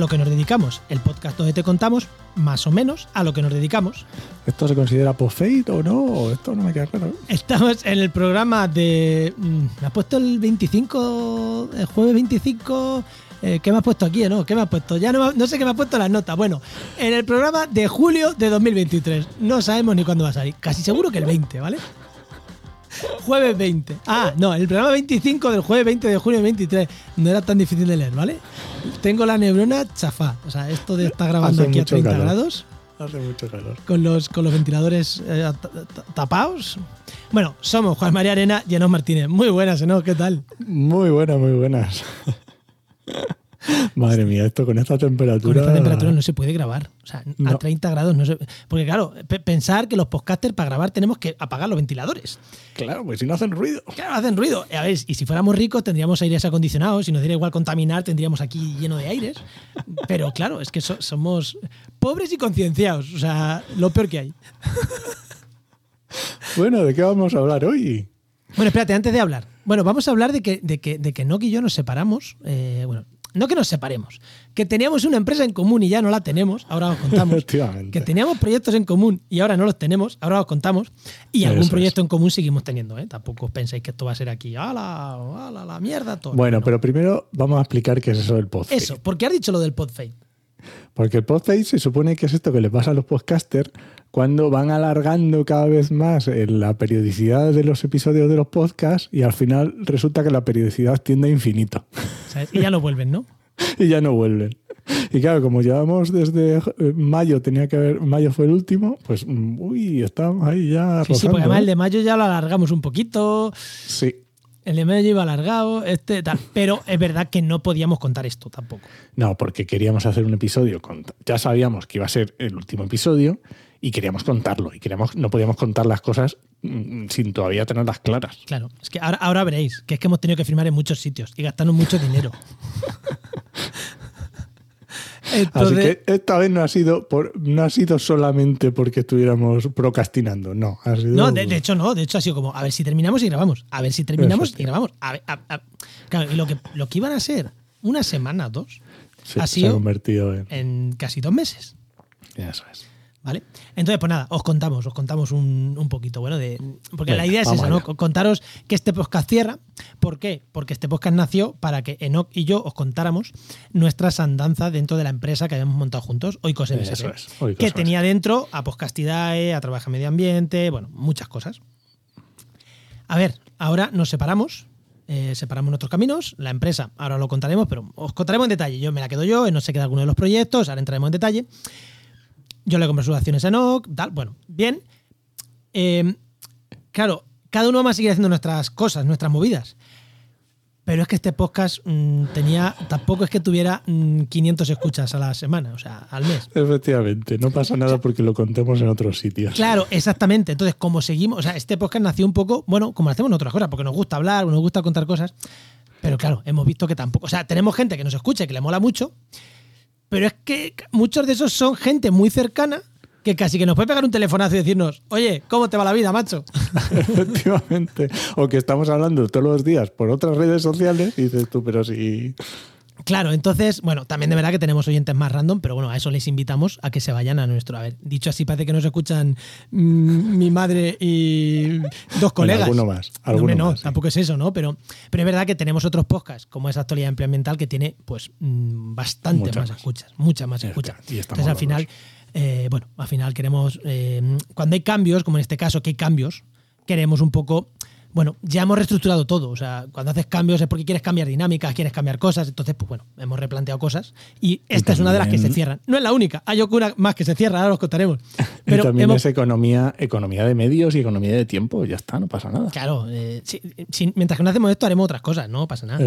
a lo que nos dedicamos. El podcast donde te contamos más o menos a lo que nos dedicamos. ¿Esto se considera post-fate o no? ¿O esto no me queda claro. Estamos en el programa de... mm, ¿Me has puesto el 25? El jueves 25... Eh, ¿Qué me has puesto aquí? ¿No? ¿Qué me has puesto? Ya no, no sé qué me has puesto las notas. Bueno, en el programa de julio de 2023. No sabemos ni cuándo va a salir. Casi seguro que el 20, ¿vale? Jueves 20. Ah, no, el programa 25 del jueves 20 de junio de 23. No era tan difícil de leer, ¿vale? Tengo la neurona chafá. O sea, esto de estar grabando Hace aquí a mucho 30 calor. grados Hace mucho calor. con los, con los ventiladores eh, ta- ta- tapados. Bueno, somos Juan María Arena y Enos Martínez. Muy buenas, ¿no? ¿Qué tal? Muy buenas, muy buenas. Madre mía, esto con esta temperatura. Con esta temperatura no se puede grabar. O sea, a No. 30 grados no se. Porque, claro, pe- pensar que los podcasters para grabar tenemos que apagar los ventiladores. Claro, pues si no hacen ruido. Claro, hacen ruido. A ver, y si fuéramos ricos tendríamos aires acondicionados. Si nos diera igual contaminar, tendríamos aquí lleno de aires. Pero claro, es que so- somos pobres y concienciados. O sea, lo peor que hay. Bueno, ¿de qué vamos a hablar hoy? Bueno, espérate, antes de hablar. Bueno, vamos a hablar de que, de que, de que Nock y yo nos separamos. eh, bueno, no que nos separemos, que teníamos una empresa en común y ya no la tenemos, ahora os contamos. Que teníamos proyectos en común y ahora no los tenemos, ahora os contamos. Y algún Eso es. proyecto en común seguimos teniendo, ¿eh? Tampoco os penséis que esto va a ser aquí, ¡ala, ala, la mierda! Todo. Bueno, No. pero primero vamos a explicar qué es eso del post Eso, ¿por qué has dicho lo del podfade? Porque el post se supone que es esto que le pasa a los podcasters cuando van alargando cada vez más eh, la periodicidad de los episodios de los podcasts y al final resulta que la periodicidad tiende a infinito ¿sabes? Y ya no vuelven, ¿no? y ya no vuelven. Y claro, como llevamos desde eh, mayo, tenía que haber, mayo fue el último, pues mm, uy, estamos ahí ya Sí, sí, porque además ¿eh? el de mayo ya lo alargamos un poquito, Sí. El de mayo iba alargado, este tal. Pero es verdad que no podíamos contar esto tampoco. No, porque queríamos hacer un episodio. con- ya sabíamos que iba a ser el último episodio y queríamos contarlo. Y queríamos, no podíamos contar las cosas mm, sin todavía tenerlas claras. Claro, es que ahora, ahora veréis que es que hemos tenido que firmar en muchos sitios y gastarnos mucho dinero. Así que esta vez no ha sido por, no ha sido solamente porque estuviéramos procrastinando, no. Ha sido, no, de, de hecho no, de hecho ha sido como, a ver si terminamos y grabamos, a ver si terminamos y grabamos. A ver, a- a- claro, y lo que, lo que iban a ser una semana, dos, Sí, ha se ha sido convertido en. en casi dos meses. Eso es. ¿Vale? Entonces, pues nada, os contamos, os contamos un, un poquito, bueno, de. Porque Venga, la idea es esa, ¿no? Contaros que este podcast cierra. ¿Por qué? Porque este podcast nació para que Enoch y yo os contáramos nuestras andanzas dentro de la empresa que habíamos montado juntos, Oikos MSP. Eso es, Oikos que tenía dentro a Podcastidae, a Trabaja Medio Ambiente, bueno, muchas cosas. A ver, ahora nos separamos. eh, separamos nuestros caminos, la empresa, ahora lo contaremos, pero os contaremos en detalle. Yo me la quedo yo, no se queda alguno de los proyectos, ahora entraremos en detalle. Yo le compré sus acciones a Enoch, tal, bueno, bien. Eh, claro, cada uno va a seguir haciendo nuestras cosas, nuestras movidas. Pero es que este podcast mm, tenía, tampoco es que tuviera mm, 500 escuchas a la semana, o sea, al mes. Efectivamente, no pasa nada porque lo contemos en otros sitios. Claro, exactamente. Entonces, como seguimos, o sea, este podcast nació un poco, bueno, como hacemos en otras cosas, porque nos gusta hablar, nos gusta contar cosas. Pero claro, hemos visto que tampoco, o sea, tenemos gente que nos escucha que le mola mucho, pero es que muchos de esos son gente muy cercana que casi que nos puede pegar un telefonazo y decirnos, oye, ¿cómo te va la vida, macho? Efectivamente. O que estamos hablando todos los días por otras redes sociales y dices tú, pero si. Claro, entonces, bueno, también de verdad que tenemos oyentes más random, pero bueno, a eso les invitamos a que se vayan a nuestro. A ver, dicho así, parece que nos escuchan mm, mi madre y dos colegas. alguno más, No, alguno hombre, no, más, sí. tampoco es eso, ¿no? Pero, pero es verdad que tenemos otros podcasts, como es Actualidad Ambiental, que tiene pues mm, bastante Muchas más, más. escuchas, muchas más Es escuchas. y Entonces, al final, eh, bueno, al final queremos, eh, cuando hay cambios, como en este caso, que hay cambios, queremos un poco bueno, ya hemos reestructurado todo. O sea, cuando haces cambios es porque quieres cambiar dinámicas, quieres cambiar cosas. Entonces, pues bueno, hemos replanteado cosas. Y esta es una de las que se también- cierran. No es la única. Hay una más que se cierra, ahora los contaremos. y Pero también hemos- es economía, economía de medios y economía de tiempo. Ya está, no pasa nada. Claro, eh, mientras que no hacemos esto, haremos otras cosas. No pasa nada.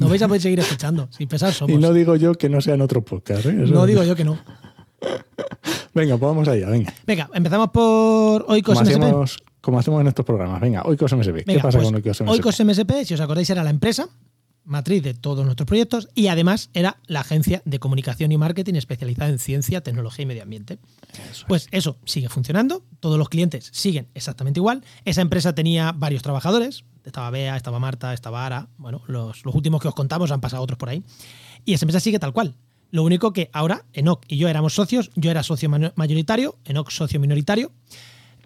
No vais a poder seguir escuchando. Sin pesar somos. Y no digo yo que no sean otros podcasts. ¿eh? No digo yo que no. Venga, pues vamos allá, venga. Venga, empezamos por Como MSP. hacemos, como hacemos en estos programas. Venga, Oikos MSP. ¿Qué pasa pues, con Oikos MSP? Oikos MSP, si os acordáis, era la empresa matriz de todos nuestros proyectos y además era la agencia de comunicación y marketing especializada en ciencia, tecnología y medio ambiente. Pues eso sigue funcionando, todos los clientes siguen exactamente igual. Esa empresa tenía varios trabajadores, estaba Bea, estaba Marta, estaba Ara, bueno, los, los últimos que os contamos han pasado otros por ahí. Y esa empresa sigue tal cual. Lo único que ahora Enoch y yo éramos socios, yo era socio mayoritario, Enoch socio minoritario.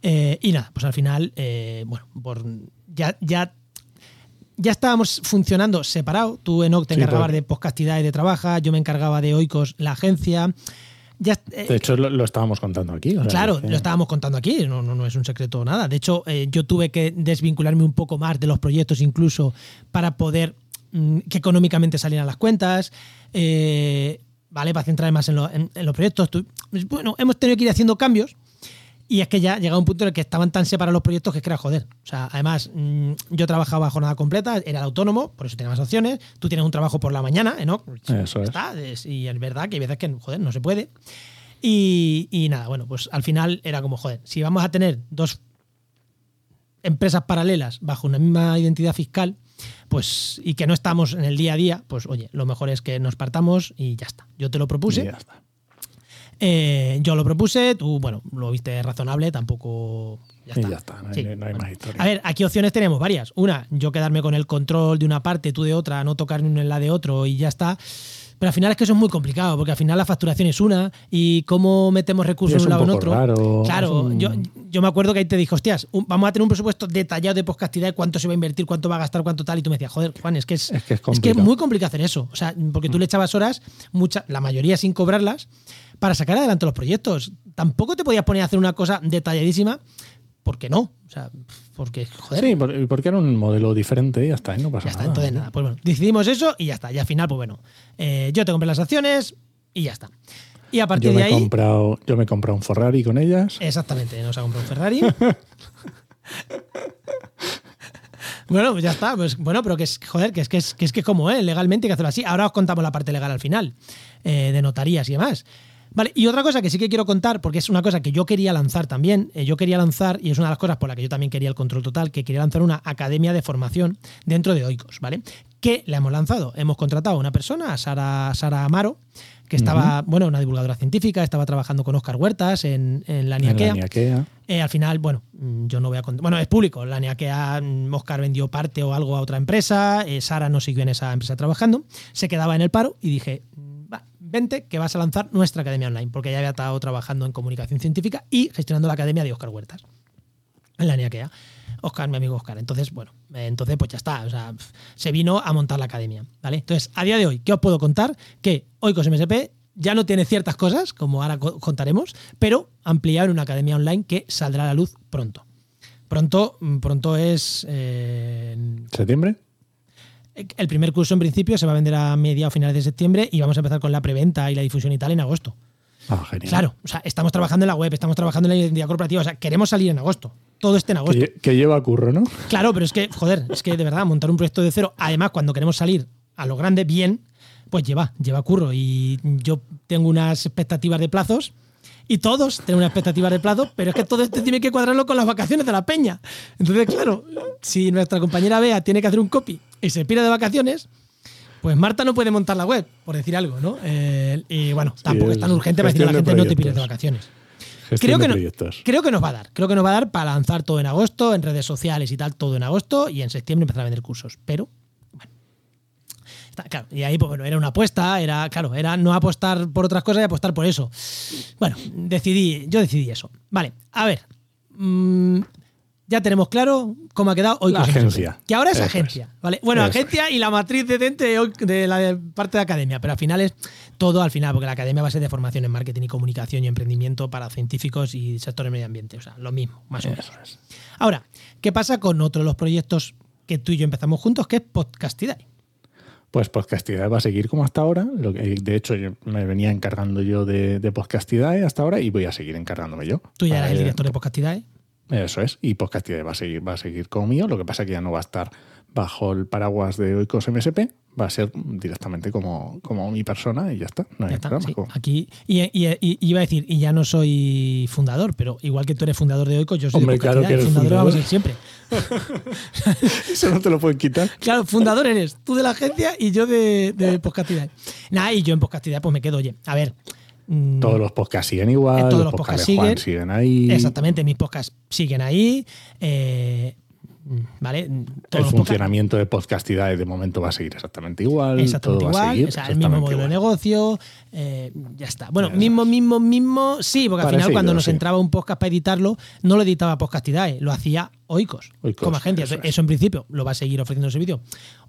Eh, y nada, pues al final, eh, bueno, por, ya, ya, ya estábamos funcionando separado. Tú, Enoch, te encargabas de podcastidad y de trabaja, yo me encargaba de Oikos, la agencia. Ya, eh, de hecho, lo, estábamos contando aquí. claro, lo estábamos contando aquí, no, no, no, es un secreto nada. De hecho, yo tuve que desvincularme un poco más de los proyectos incluso para poder mm, que económicamente salieran las cuentas. ¿Vale? Para centrarme más en, en los proyectos. Bueno, hemos tenido que ir haciendo cambios y es que ya llegaba un punto en el que estaban tan separados los proyectos que es que era joder. O sea, además, mm, yo trabajaba jornada completa, era autónomo, por eso tenía más opciones. Tú tienes un trabajo por la mañana, ¿no? Eso es. Y es verdad que hay veces que, joder, no se puede. Y, y, nada, bueno, pues al final era como, joder, si vamos a tener dos empresas paralelas bajo una misma identidad fiscal, pues y que no estamos en el día a día, pues oye, lo mejor es que nos partamos y ya está. Yo te lo propuse. ya está. Eh, yo lo propuse, tú, bueno, lo viste razonable, tampoco. Ya está. Y ya está, no hay, más historia. A ver, aquí opciones tenemos varias. Una, yo quedarme con el control de una parte, tú de otra, no tocar ni una en la de otro y ya está. Pero al final es que eso es muy complicado, porque al final la facturación es una y cómo metemos recursos un lado en otro. Claro, yo, yo, me acuerdo que ahí te dije, hostias, vamos a tener un presupuesto detallado de postcastidad, cuánto se va a invertir, cuánto va a gastar, cuánto tal. Y tú me decías, joder, Juan, es que es, es, que es, muy complicado hacer eso. O sea, porque tú le echabas horas, mucha, la mayoría sin cobrarlas, para sacar adelante los proyectos. Tampoco te podías poner a hacer una cosa detalladísima, porque no. O sea, porque, joder. Sí, porque era un modelo diferente y ya está, no pasa ya está, nada. entonces nada. Pues bueno, decidimos eso y ya está. Y al final, pues bueno, eh, yo te compré las acciones y ya está. Y a partir yo me de ahí. He comprado, yo me he comprado un Ferrari con ellas. Exactamente, nos ha comprado un Ferrari. bueno, pues ya está. Pues bueno, pero que es, joder, que es que es, que es que como, ¿eh? Legalmente hay que hacerlo así. Ahora os contamos la parte legal al final, eh, de notarías y demás. Vale, y otra cosa que sí que quiero contar, porque es una cosa que yo quería lanzar también, eh, yo quería lanzar, y es una de las cosas por la que yo también quería el control total, que quería lanzar una academia de formación dentro de Oikos, ¿vale? Que la hemos lanzado. Hemos contratado a una persona, a Sara, Sara Amaro, que estaba, bueno, una divulgadora científica, estaba trabajando con Oscar Huertas en, la NIAQEA. Eh, al final, bueno, mm, yo no voy a contar. Bueno, es público. La NIAQEA, Oscar vendió parte o algo a otra empresa. Eh, Sara no siguió en esa empresa trabajando. Se quedaba en el paro y dije, vente que vas a lanzar nuestra academia online, porque ya había estado trabajando en comunicación científica y gestionando la academia de Oscar Huertas, en la NIAQEA. Oscar, mi amigo Oscar. Entonces, bueno, entonces pues ya está. O sea, se vino a montar la academia. ¿vale? Entonces, a día de hoy, ¿qué os puedo contar? Que hoy con MSP ya no tiene ciertas cosas, como ahora contaremos, pero ampliar una academia online que saldrá a la luz pronto. Pronto, mm, pronto es. Eh, ¿Septiembre? El primer curso en principio se va a vender a media o finales de septiembre y vamos a empezar con la preventa y la difusión y tal en agosto. Ah, genial. Claro, o sea, estamos trabajando en la web, estamos trabajando en la identidad corporativa, o sea, queremos salir en agosto. Todo esté en agosto. Que, lleva curro, ¿no? Claro, pero es que, joder, es que de verdad, montar un proyecto de cero, además, cuando queremos salir a lo grande bien, pues lleva, lleva curro. Y yo tengo unas expectativas de plazos y todos tienen una expectativa de plazo, pero es que todo esto tiene que cuadrarlo con las vacaciones de la peña. Entonces, claro, si nuestra compañera Bea tiene que hacer un copy y se pide de vacaciones, pues Marta no puede montar la web, por decir algo, ¿no? Eh, y bueno, tampoco es tan urgente para decirle a la gente no te pides de vacaciones. Creo que, creo que nos va a dar. Creo que nos va a dar para lanzar todo en agosto, en redes sociales y tal, todo en agosto, y en septiembre empezar a vender cursos. Pero Claro, y ahí, pues bueno, era una apuesta, era, claro, era no apostar por otras cosas y apostar por eso. Bueno, decidí, yo decidí eso. Vale, a ver. Mm, ya tenemos claro cómo ha quedado hoy. La agencia. Que ahora es agencia. ¿vale? Bueno, agencia y la matriz de, de, de la parte de academia, pero al final es todo al final, porque la academia va a ser de formación en marketing y comunicación y emprendimiento para científicos y sectores medio ambiente. O sea, lo mismo, más o menos. Ahora, ¿qué pasa con otro de los proyectos que tú y yo empezamos juntos, que es Podcastidae? Pues Podcastidae va a seguir como hasta ahora. Lo que, de hecho, me venía encargando yo de, de Podcastidae hasta ahora y voy a seguir encargándome yo. ¿Tú ya eres el director de Podcastidae? Eso es. Y Podcastidae va a seguir, va a seguir como mío. Lo que pasa es que ya no va a estar bajo el paraguas de Oikos MSP, va a ser directamente como, como mi persona y ya está. No hay Aquí, y, iba a decir, y ya no soy fundador, pero igual que tú eres fundador de Oikos, yo soy Hombre, claro que eres fundador, vamos a ser siempre. Eso no te lo pueden quitar. Claro, fundador eres tú de la agencia y yo de, de Nada, y yo en Podcastidad pues me quedo, oye, a ver. Mm, todos los podcasts siguen igual, todos los, podcasts siguen, siguen ahí. Exactamente, mis podcasts siguen ahí. Eh, ¿Vale? Todos el podcasts- funcionamiento de podcastidad de momento va a seguir exactamente igual. Exactamente todo va a igual, seguir o sea, el mismo modelo de igual. negocio, eh, ya está. Bueno, mismo, mismo, mismo, sí, porque al final cuando nos sí. entraba un podcast para editarlo, no lo editaba Podcastidae, lo hacía Oikos, Oikos, como agencia. eso Eso, es. en principio lo va a seguir ofreciendo el servicio.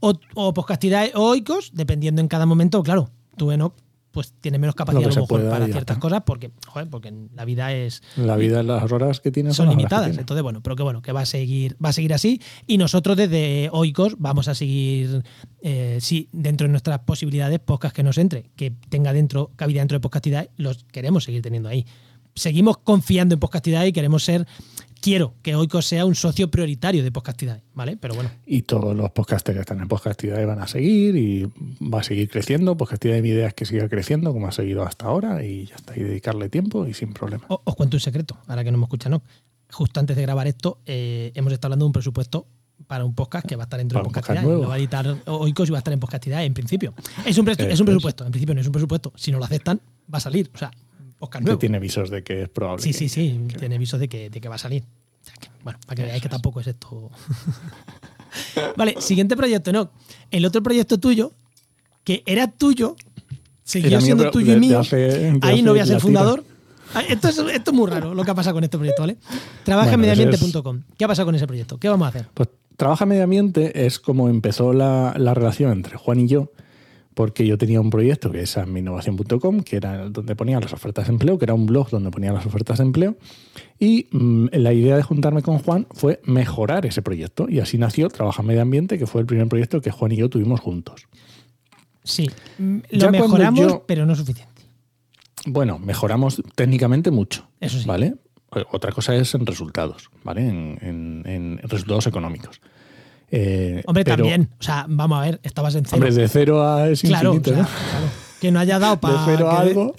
O, o Podcastidae o Oikos, dependiendo en cada momento, claro, tú Enoch, pues tienes menos capacidad Lo a que lo se mejor pueda para ciertas está. cosas, porque, joder, porque la vida es La vida, las horas que tienes son limitadas. Entonces, bueno, pero que bueno, que va a seguir, va a seguir así. Y nosotros desde Oikos vamos a seguir, eh, sí, dentro de nuestras posibilidades, podcast que nos entre, que tenga dentro, cabida dentro de Podcastidad, los queremos seguir teniendo ahí. Seguimos confiando en Podcastidad y queremos ser, quiero que Oikos sea un socio prioritario de Podcastidad, ¿vale? Pero bueno, Y todos los podcasters que están en Podcastidad van a seguir y va a seguir creciendo. Podcastidad mi idea es que siga creciendo como ha seguido hasta ahora y ya está. Y dedicarle tiempo y sin problema. o- os cuento un secreto, ahora que no me escuchan, ¿no? Justo antes de grabar esto, eh, hemos estado hablando de un presupuesto para un podcast que va a estar dentro de un podcast Podcastidad. nuevo. Lo va a editar Oikos y va a estar en Podcastidad en principio. Es un, es es. presupuesto, en principio no es un presupuesto. Si no lo aceptan, va a salir. O sea, podcast Que nuevo. tiene visos de que es probable. Sí, que- sí, sí, que- tiene avisos de que, de que va a salir. O sea que, bueno, para que veáis que tampoco es esto. vale, siguiente proyecto, no. El otro proyecto tuyo, que era tuyo, siguió mío, siendo tuyo de- y mío. hace- Ahí no voy a ser fundador. Ah, Esto es, esto es muy raro lo que ha pasado con este proyecto, ¿vale? Trabaja en Bueno, eso medioambiente.com. ¿Qué ha pasado con ese proyecto? ¿Qué vamos a hacer? Pues Trabaja Medio Ambiente es como empezó la, la relación entre Juan y yo, porque yo tenía un proyecto que es aminnovación.com, que era donde ponía las ofertas de empleo, que era un blog donde ponía las ofertas de empleo. Y mm, la idea de juntarme con Juan fue mejorar ese proyecto. Y así nació Trabaja Medio Ambiente, que fue el primer proyecto que Juan y yo tuvimos juntos. Sí, mm, Ya lo cuando mejoramos, yo- pero no suficiente. Bueno, mejoramos técnicamente mucho. Eso sí. ¿Vale? Otra cosa es en resultados, ¿vale? En, en- en resultados económicos. Eh, Hombre, pero- también. O sea, vamos a ver, estabas en cero. Hombre, de cero a es claro, infinito, o sea, ¿no? claro. Que no haya dado para. de cero a algo.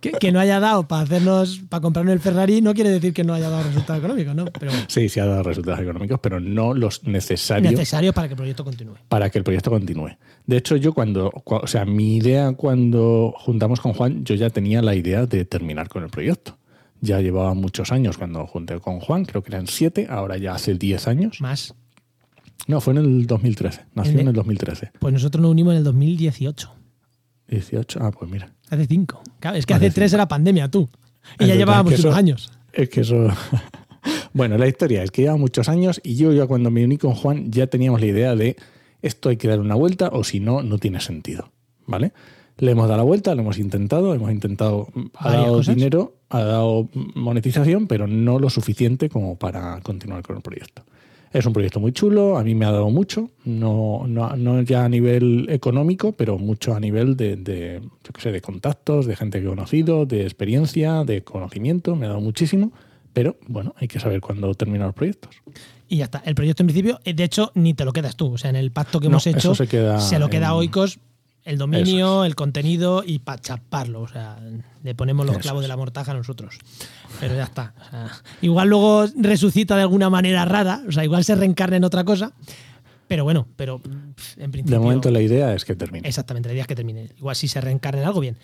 Que, que no haya dado para hacernos, para comprarnos el Ferrari, no quiere decir que no haya dado resultados económicos, ¿no? Pero bueno, Sí, sí ha dado resultados económicos, pero no los necesarios necesarios para que el proyecto continúe. para que el proyecto continúe. De hecho, yo cuando, cua- o sea, mi idea cuando juntamos con Juan, yo ya tenía la idea de terminar con el proyecto. Ya llevaba muchos años cuando junté con Juan, creo que eran siete, ahora ya hace 10 años. Más. No, fue en el 2013, nació En en el- el 2013. Pues nosotros nos unimos en el 2018. 18, ah, pues mira. Hace cinco. Claro, es que Hace hace tres era pandemia, tú. Y Es ya llevábamos unos años. Es que eso. bueno, la historia es que lleva muchos años y yo ya cuando me uní con Juan ya teníamos la idea de esto hay que dar una vuelta o si no, no tiene sentido. ¿Vale? Le hemos dado la vuelta, lo hemos intentado, hemos intentado, ha dado cosas. dinero, ha dado monetización, pero no lo suficiente como para continuar con el proyecto. Es un proyecto muy chulo, a mí me ha dado mucho, no, no, no ya a nivel económico, pero mucho a nivel de, de, yo qué sé, de contactos, de gente que he conocido, de experiencia, de conocimiento, me ha dado muchísimo, pero bueno, hay que saber cuándo terminar los proyectos. Y ya está. El proyecto en principio, eh, de hecho, ni te lo quedas tú. O sea, en el pacto que No, hemos hecho, se queda lo queda en- Oikos el dominio, el contenido y para chaparlo. O sea, le ponemos los Eso clavos es. de la mortaja a nosotros. Pero ya está. O sea, igual luego resucita de alguna manera rara. O sea, igual se reencarna en otra cosa. Pero bueno, pero en principio. De momento la idea es que termine. Exactamente, la idea es que termine. Igual si se reencarna en algo, bien.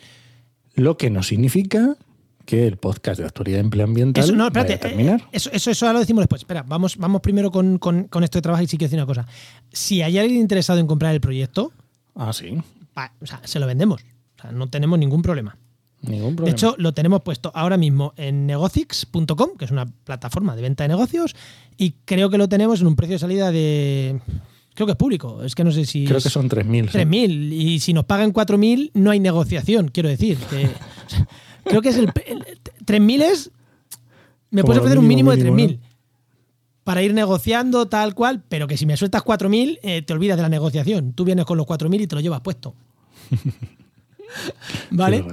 Lo que no significa que el podcast de actualidad de empleo ambiental Eso, no, vaya espérate. a terminar. eh, Eso, eso, eso ahora lo decimos después. Espera, vamos, vamos primero con, con- con esto de trabajo y sí quiero decir una cosa. Si hay alguien interesado en comprar el proyecto, Ah, sí, o sea, se lo vendemos. O sea, no tenemos ningún problema. ningún De hecho, lo tenemos puesto ahora mismo en negocix.com, que es una plataforma de venta de negocios, y creo que lo tenemos en un precio de salida de. Creo que es público. Es que no sé si. creo es que son 3.000. sí. 3.000. Y si nos pagan 4.000, no hay negociación, quiero decir. que- creo que es el. el- 3.000 es. Me Como puedes ofrecer un mínimo, mínimo, de mínimo, 3.000 para ir negociando tal cual, pero que si me sueltas 4.000, eh, te olvidas de la negociación. Tú vienes con los 4.000 y te lo llevas puesto. ¿Vale?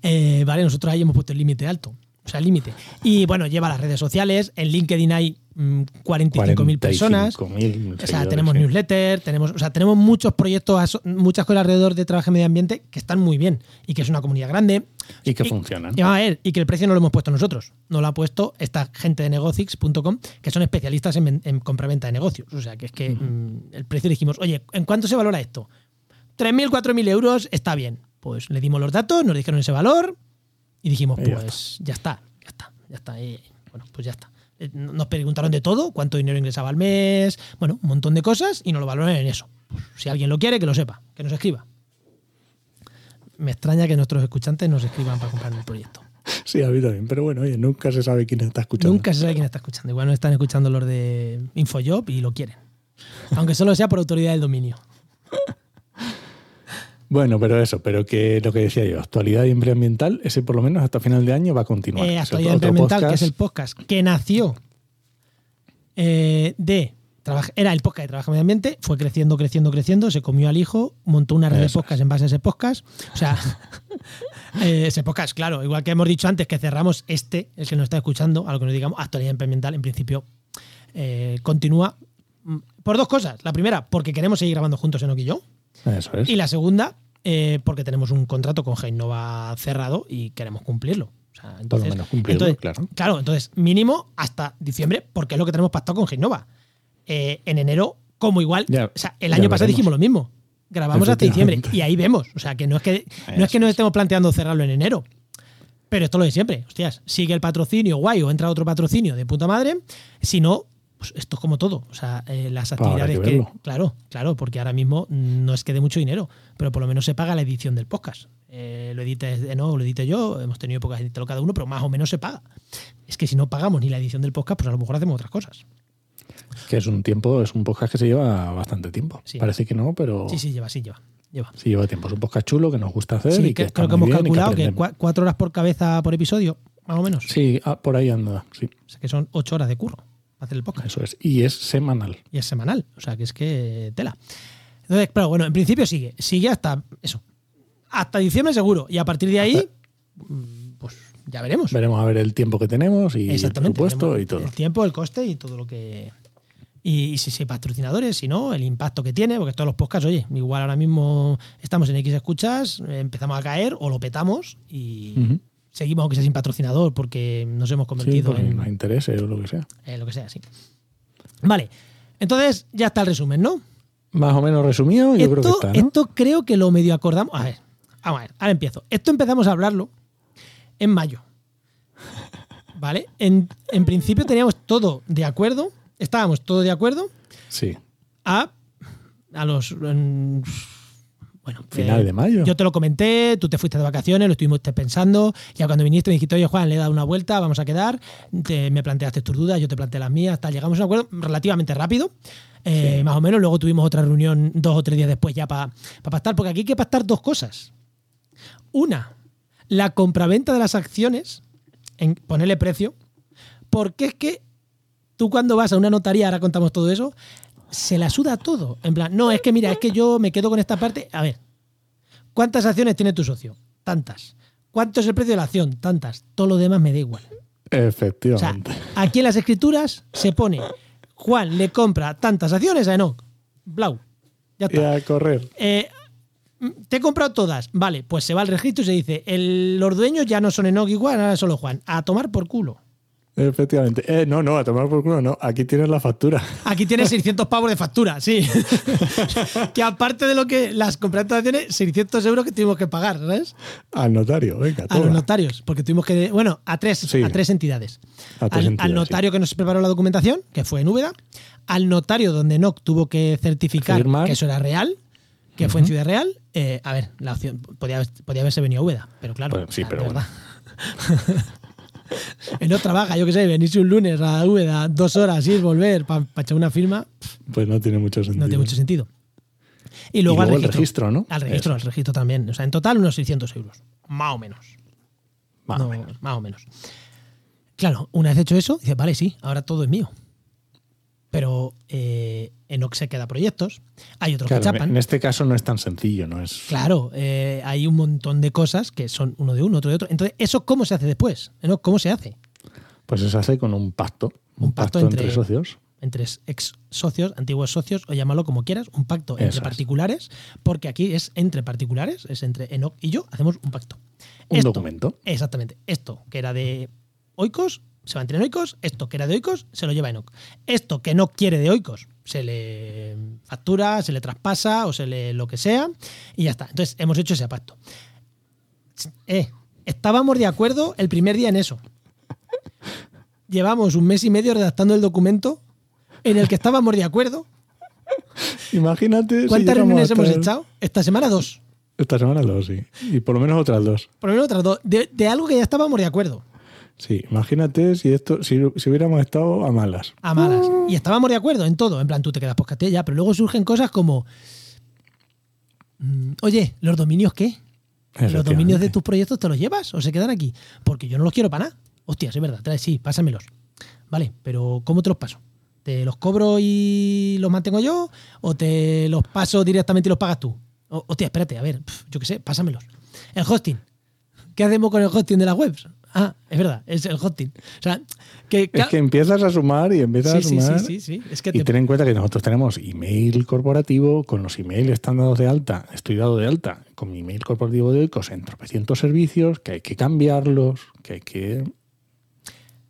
Eh, vale, nosotros ahí hemos puesto el límite alto. O sea, el límite. Y bueno, lleva las redes sociales. En LinkedIn hay mm, 45.000 personas. 45.000 O sea, tenemos sí. newsletter, tenemos, o sea, tenemos muchos proyectos, muchas cosas alrededor de trabajo y medio ambiente que están muy bien y que es una comunidad grande. Y que funcionan. Y, vamos a ver, y que el precio no lo hemos puesto nosotros, no lo ha puesto esta gente de negocix.com, que son especialistas en, en compraventa de negocios. O sea, que es que mm, el precio dijimos, oye, ¿en cuánto se valora esto? 3.000, 4.000 euros está bien. Pues le dimos los datos, nos dijeron ese valor y dijimos, Y ya pues ya está, ya está, ya está. Y, bueno, pues ya está. Eh, Nos preguntaron de todo, cuánto dinero ingresaba al mes, bueno, un montón de cosas y nos lo valoran en eso. Pues, si alguien lo quiere, que lo sepa, que nos escriba. Me extraña que nuestros escuchantes nos escriban para comprar el proyecto. Sí, a mí también. Pero bueno, oye, nunca se sabe quién está escuchando. Nunca se sabe quién está escuchando. Igual no están escuchando los de Infojob y lo quieren. Aunque solo sea por autoridad del dominio. Bueno, pero eso, pero que lo que decía yo, actualidad y ambiental, ese por lo menos hasta final de año va a continuar. Eh, actualidad Ambiental, que es el podcast que nació eh, de. trabaja- Era el podcast de Trabajo Medio Ambiente, fue creciendo, creciendo, creciendo, se comió al hijo, montó una red de podcast en base a ese podcast. O sea, eh, ese podcast, claro, igual que hemos dicho antes que cerramos este, el que nos está escuchando, a lo que nos digamos, actualidad ambiental, en principio eh, continúa mm, por dos cosas. La primera, porque queremos seguir grabando juntos y yo. Eso es. Y la segunda, eh, porque tenemos un contrato con Genova cerrado y queremos cumplirlo. O sea, por lo entonces, menos cumplirlo, entonces, claro. Claro, entonces mínimo hasta diciembre, porque es lo que tenemos pactado con Genova. Eh, en enero, como igual, Ya, o sea, el año pasado dijimos lo mismo. Grabamos hasta diciembre y ahí vemos. O sea, que no es que, no es que nos estemos planteando cerrarlo en enero. Pero esto es lo de siempre. Hostias, sigue el patrocinio guay o entra otro patrocinio de puta madre. Si no, pues esto es como todo. O sea, eh, las actividades que. Claro, claro, porque ahora mismo no es que dé mucho dinero, pero por lo menos se paga la edición del podcast. Eh, lo edite no, lo edite yo, hemos tenido épocas de editarlo cada uno, pero más o menos se paga. Es que si no pagamos ni la edición del podcast, pues a lo mejor hacemos otras cosas. Que es un tiempo, es un podcast que se lleva bastante tiempo. Sí. Parece que no, pero Sí, sí, lleva, sí, lleva. lleva. sí lleva tiempo. Es un podcast chulo que nos gusta hacer Sí, y que creo que hemos calculado que, cuatro horas por cabeza por episodio, más o menos. Sí, ah, por ahí anda, sí, O sea, que son ocho horas de curro hacer el podcast. eso es. Y es semanal. Y es semanal. O sea, que es que tela. Entonces, pero bueno, en principio sigue. Sigue hasta eso. Hasta diciembre seguro. Y a partir de ahí, pues ya veremos. Veremos a ver el tiempo que tenemos y el presupuesto y todo. El tiempo, el coste y todo lo que. Y, y si, patrocinadores, si no, el impacto que tiene, porque todos los podcasts, oye, igual ahora mismo estamos en X escuchas, empezamos a caer o lo petamos y. seguimos aunque sea sin patrocinador porque nos hemos Sí, convertido porque en nos interese o lo que sea. eh, lo que sea, sí. Vale, entonces ya está el resumen, ¿no? Más o menos resumido, yo esto, creo que está, ¿no? esto creo que lo medio acordamos. A ver, vamos a ver, ahora empiezo. Esto empezamos a hablarlo en mayo. ¿Vale? En, en principio teníamos todo de acuerdo, estábamos todo de acuerdo Sí. a, a los. en- bueno, Final eh, de mayo. Yo te lo comenté, tú te fuiste de vacaciones, lo estuvimos pensando. Ya cuando viniste me dijiste, oye Juan, le he dado una vuelta, vamos a quedar. Te- me planteaste tus dudas, yo te planteé las mías, tal. Llegamos a un acuerdo relativamente rápido, eh, más o menos. Luego tuvimos otra reunión dos o tres días después ya para pactar, porque aquí hay que pactar dos cosas. Una, la compraventa de las acciones, en ponerle precio, porque es que tú cuando vas a una notaría, ahora contamos todo eso, se la suda todo. En plan, no, es que mira, es que yo me quedo con esta parte. A ver, ¿cuántas acciones tiene tu socio? Tantas. ¿Cuánto es el precio de la acción? Tantas. Todo lo demás me da igual. O sea, Efectivamente. aquí en las escrituras se pone, Juan le compra tantas acciones a Enoch. Blau. Ya y está. a correr. Eh, te he comprado todas. Vale, pues se va al registro y se dice, el, los dueños ya no son Enoch igual, ahora solo Juan. A tomar por culo. Efectivamente. Eh, no, no, a tomar por culo, no. Aquí tienes la factura. Aquí tienes 600 pavos de factura, sí. que aparte de lo que las contrataciones, 600 euros que tuvimos que pagar, ¿sabes? Al notario, venga, A los notarios, porque tuvimos que. Bueno, a tres, Sí. a tres entidades. A tres al, entidades, al notario que nos preparó la documentación, que fue en Úbeda. Al notario donde NOC tuvo que certificar Firmar. que eso era real, que fue en Ciudad Real. Eh, a ver, la opción podía, podía haberse venido a Úbeda, pero claro. Pues sí, sea, pero bueno. verdad. Él no trabaja, yo qué sé, venirse un lunes a Úbeda, dos horas, ir, volver, para echar una firma, Pues no tiene mucho sentido. no tiene mucho sentido. Y Y luego, al el registro. ¿no? Al registro, al registro también. O sea, en total unos 600 euros. Más o menos. Más No, o menos. más o menos. Claro, una vez hecho eso, dices, vale, sí, ahora todo es mío. Pero eh, Enoch se queda proyectos. Hay otros Claro, que chapan. en este caso no es tan sencillo, no es. Claro, eh, hay un montón de cosas que son uno de uno, otro de otro. Entonces, ¿eso cómo se hace después? Enoch, ¿Cómo se hace? Pues se hace con un pacto. Un, Un pacto pacto, entre, entre- socios. Entre ex socios, antiguos socios, o llámalo como quieras, un pacto entre particulares, porque aquí es entre particulares, es entre Enoch y yo, hacemos un pacto. Un Esto- documento. Exactamente. Esto que era de Oikos se mantiene en Oikos. Esto que era de Oikos se lo lleva Enoch. Esto que no quiere de Oikos se le factura, se le traspasa o se le lo que sea y ya está. Entonces hemos hecho ese pacto. Eh, estábamos de acuerdo el primer día en eso. llevamos un mes y medio redactando el documento en el que estábamos de acuerdo. Imagínate. ¿Cuántas reuniones hemos estar- echado? Esta semana dos. Esta semana dos, sí. Y por lo menos otras dos. Por lo menos otras dos. De, de algo que ya estábamos de acuerdo. Sí, imagínate si esto, si, si hubiéramos estado a malas. A malas. Y estábamos de acuerdo en todo. En plan, tú te quedas podcast ya, pero luego surgen cosas como. mm, Oye, ¿los dominios qué? ¿Los dominios de tus proyectos te los llevas o se quedan aquí? Porque yo no los quiero para nada. Hostia, sí, es verdad. Trae, sí, pásamelos. Vale, pero ¿cómo te los paso? ¿Te los cobro y los mantengo yo? ¿O te los paso directamente y los pagas tú? O- hostia, espérate, a ver, yo qué sé, pásamelos. El hosting. ¿Qué hacemos con el hosting de las webs? Ah, es verdad, es el hosting. O sea, que. Es que empiezas a sumar y empiezas sí, a sumar. sí, sí, sí. Es que Y te- ten en cuenta que nosotros tenemos email corporativo, con los emails están dados de alta, estoy dado de alta con mi email corporativo de Oikos en tropecientos servicios, que hay que cambiarlos, que hay que...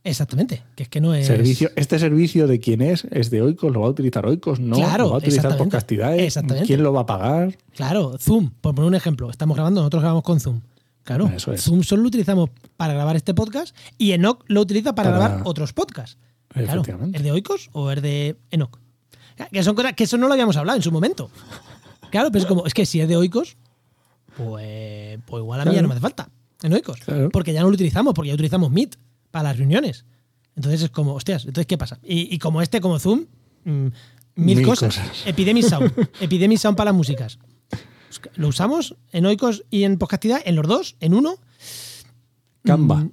Exactamente, que es que no es. Servicio, este servicio de quién es, es de Oikos, lo va a utilizar Oikos, no, Claro, lo va a utilizar por Exactamente. quién lo va a pagar. Claro, Zoom, por poner un ejemplo, estamos grabando, nosotros grabamos con Zoom. Claro, Eso es. Zoom solo lo utilizamos para grabar este podcast y Enoch lo utiliza para, Para- grabar otros podcasts. Claro. ¿es de Oikos o es de Enoch? Que son cosas que eso no lo habíamos hablado en su momento. Claro, pero es como, es que si es de Oikos, pues, pues igual a mí ya no me hace falta en Oikos. Claro. Porque ya no lo utilizamos, porque ya utilizamos Meet para las reuniones. Entonces es como, hostias, entonces ¿qué pasa? Y, y como este, como Zoom, mm, mil, Mil cosas. cosas. Epidemic Sound. Epidemic Sound para las músicas. Lo usamos en Oikos y en Podcastidad, en los dos, en uno. Canva. Mm,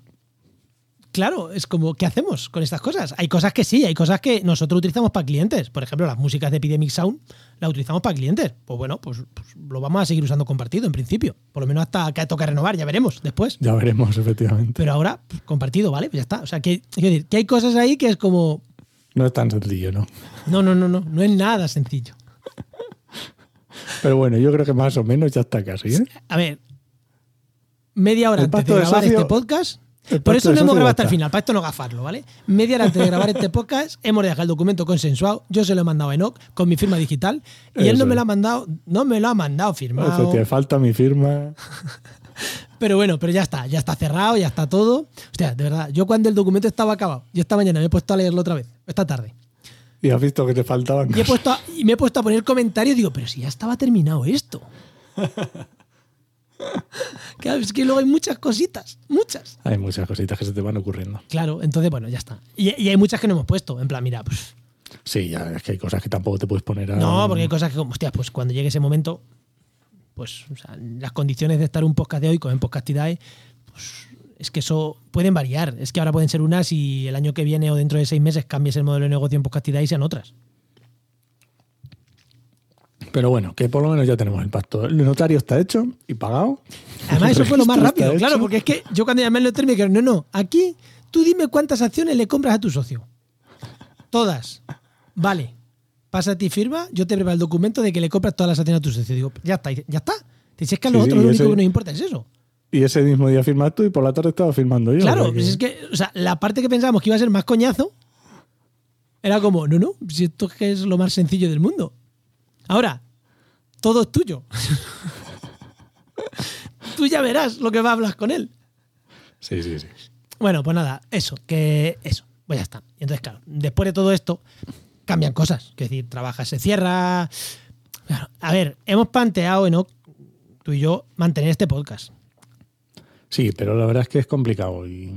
Claro, es como, ¿qué hacemos con estas cosas? Hay cosas que sí, hay cosas que nosotros utilizamos para clientes. Por ejemplo, las músicas de Epidemic Sound las utilizamos para clientes. Pues bueno, pues, pues lo vamos a seguir usando compartido en principio. Por lo menos hasta que toca renovar, ya veremos después. Ya veremos, efectivamente. Pero ahora, pues, compartido, ¿vale? Pues ya está. O sea, que, decir, que hay cosas ahí que es como, No es tan sencillo, ¿no? no, no, no, no, no es nada sencillo. Pero bueno, yo creo que más o menos ya está casi, ¿eh? A ver, media hora El antes de grabar socio- este podcast. Por eso no hemos grabado hasta el final, para esto no gafarlo, ¿vale? Media hora antes de grabar este podcast, hemos dejado el documento consensuado. Yo se lo he mandado a Enoch con mi firma digital y él no me lo ha mandado, no me lo ha mandado firmado. Eso, te falta mi firma. Pero bueno, pero ya está, ya está cerrado, ya está todo. Hostia, de verdad, yo cuando el documento estaba acabado, yo esta mañana me he puesto a leerlo otra vez, esta tarde. Y has visto que te faltaban Y, he puesto a- y me he puesto a poner comentarios y digo, pero si ya estaba terminado esto. Claro, es que luego hay muchas cositas, muchas. Hay muchas cositas que se te van ocurriendo. Claro, entonces, bueno, ya está. Y, y hay muchas que no hemos puesto. En plan, mira, pues. Sí, ya es que hay cosas que tampoco te puedes poner a. No, porque hay cosas que, como, hostia, pues cuando llegue ese momento, pues, o sea, las condiciones de estar un podcast de hoy con en Podcastidae, pues es que eso pueden variar. Es que ahora pueden ser unas y el año que viene o dentro de seis meses cambies el modelo de negocio en Podcastidae y sean otras. Pero bueno, que por lo menos ya tenemos el pacto. El notario está hecho y pagado. Además, eso fue lo más rápido, claro, porque es que yo cuando llamé al notario me dijeron, no, no, aquí tú dime cuántas acciones le compras a tu socio. Todas. Vale. Pasa a ti firma, yo te preparo el documento de que le compras todas las acciones a tu socio. Digo, ya está, ya está. Dices es que a Sí, nosotros sí, lo único ese- que nos importa es eso. Y ese mismo día firmas tú y por la tarde estaba firmando yo. Claro, sea pues es que, o sea, la parte que pensábamos que iba a ser más coñazo era como, no, no, si esto es que es lo más sencillo del mundo. Ahora, todo es tuyo. Tú ya verás lo que va a hablar con él. Sí, sí, sí. Bueno, pues nada, eso, que eso, pues ya está. Y entonces, claro, después de todo esto, cambian cosas. Es decir, trabaja, se cierra. Claro, a ver, hemos planteado, Enoch, tú y yo, mantener este podcast. Sí, pero la verdad es que es complicado. Y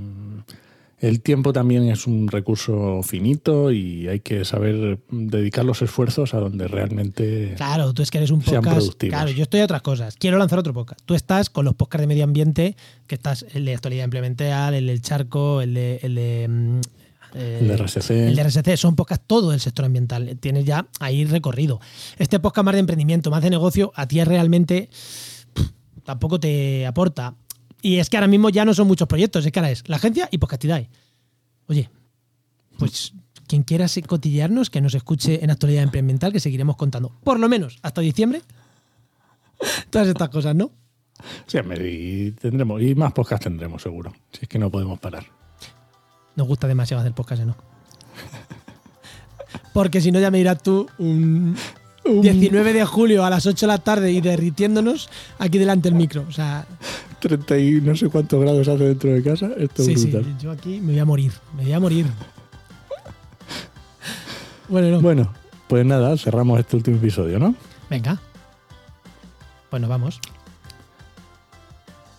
el tiempo también es un recurso finito y hay que saber dedicar los esfuerzos a donde realmente. Claro, tú es que eres un podcast. Claro, yo estoy a otras cosas. Quiero lanzar otro podcast. Tú estás con los podcasts de medio ambiente, que estás el de actualidad implemental, el del charco, el de. El de mm, eh, El de RSC. El de RSC. Son podcasts todo del sector ambiental. Tienes ya ahí recorrido. Este podcast más de emprendimiento, más de negocio, a ti es realmente. tampoco te aporta. Y es que ahora mismo ya no son muchos proyectos, es que ahora es la agencia y Podcastidae. Oye, pues quien quiera cotillearnos, que nos escuche en actualidad implemental, que seguiremos contando, por lo menos hasta diciembre, todas estas cosas, ¿no? Sí, y tendremos. Y más podcast tendremos, seguro. Si es que no podemos parar. Nos gusta demasiado hacer podcast, ¿no? Porque si no, ya me dirás tú un 19 de julio a las 8 de la tarde y derritiéndonos aquí delante del micro. O sea, 30 y no sé cuántos grados hace dentro de casa. Esto Sí, es sí, brutal. yo aquí me voy a morir, me voy a morir. Bueno, no. Bueno, pues nada, cerramos este último episodio, ¿no? Venga. Pues nos vamos.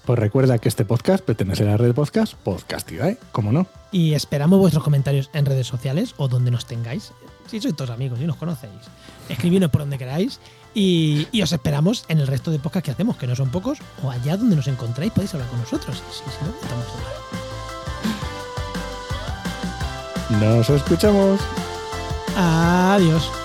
Pues recuerda que este podcast pertenece a la red de podcast Podcastidae, ¿cómo no? Y esperamos vuestros comentarios en redes sociales o donde nos tengáis. Si sois todos amigos y nos conocéis. Escribidnos por donde queráis. Y, y os esperamos en el resto de podcasts que hacemos, que no son pocos, o allá donde nos encontráis podéis hablar con nosotros. Si, si no, estamos igual. Nos escuchamos. Adiós.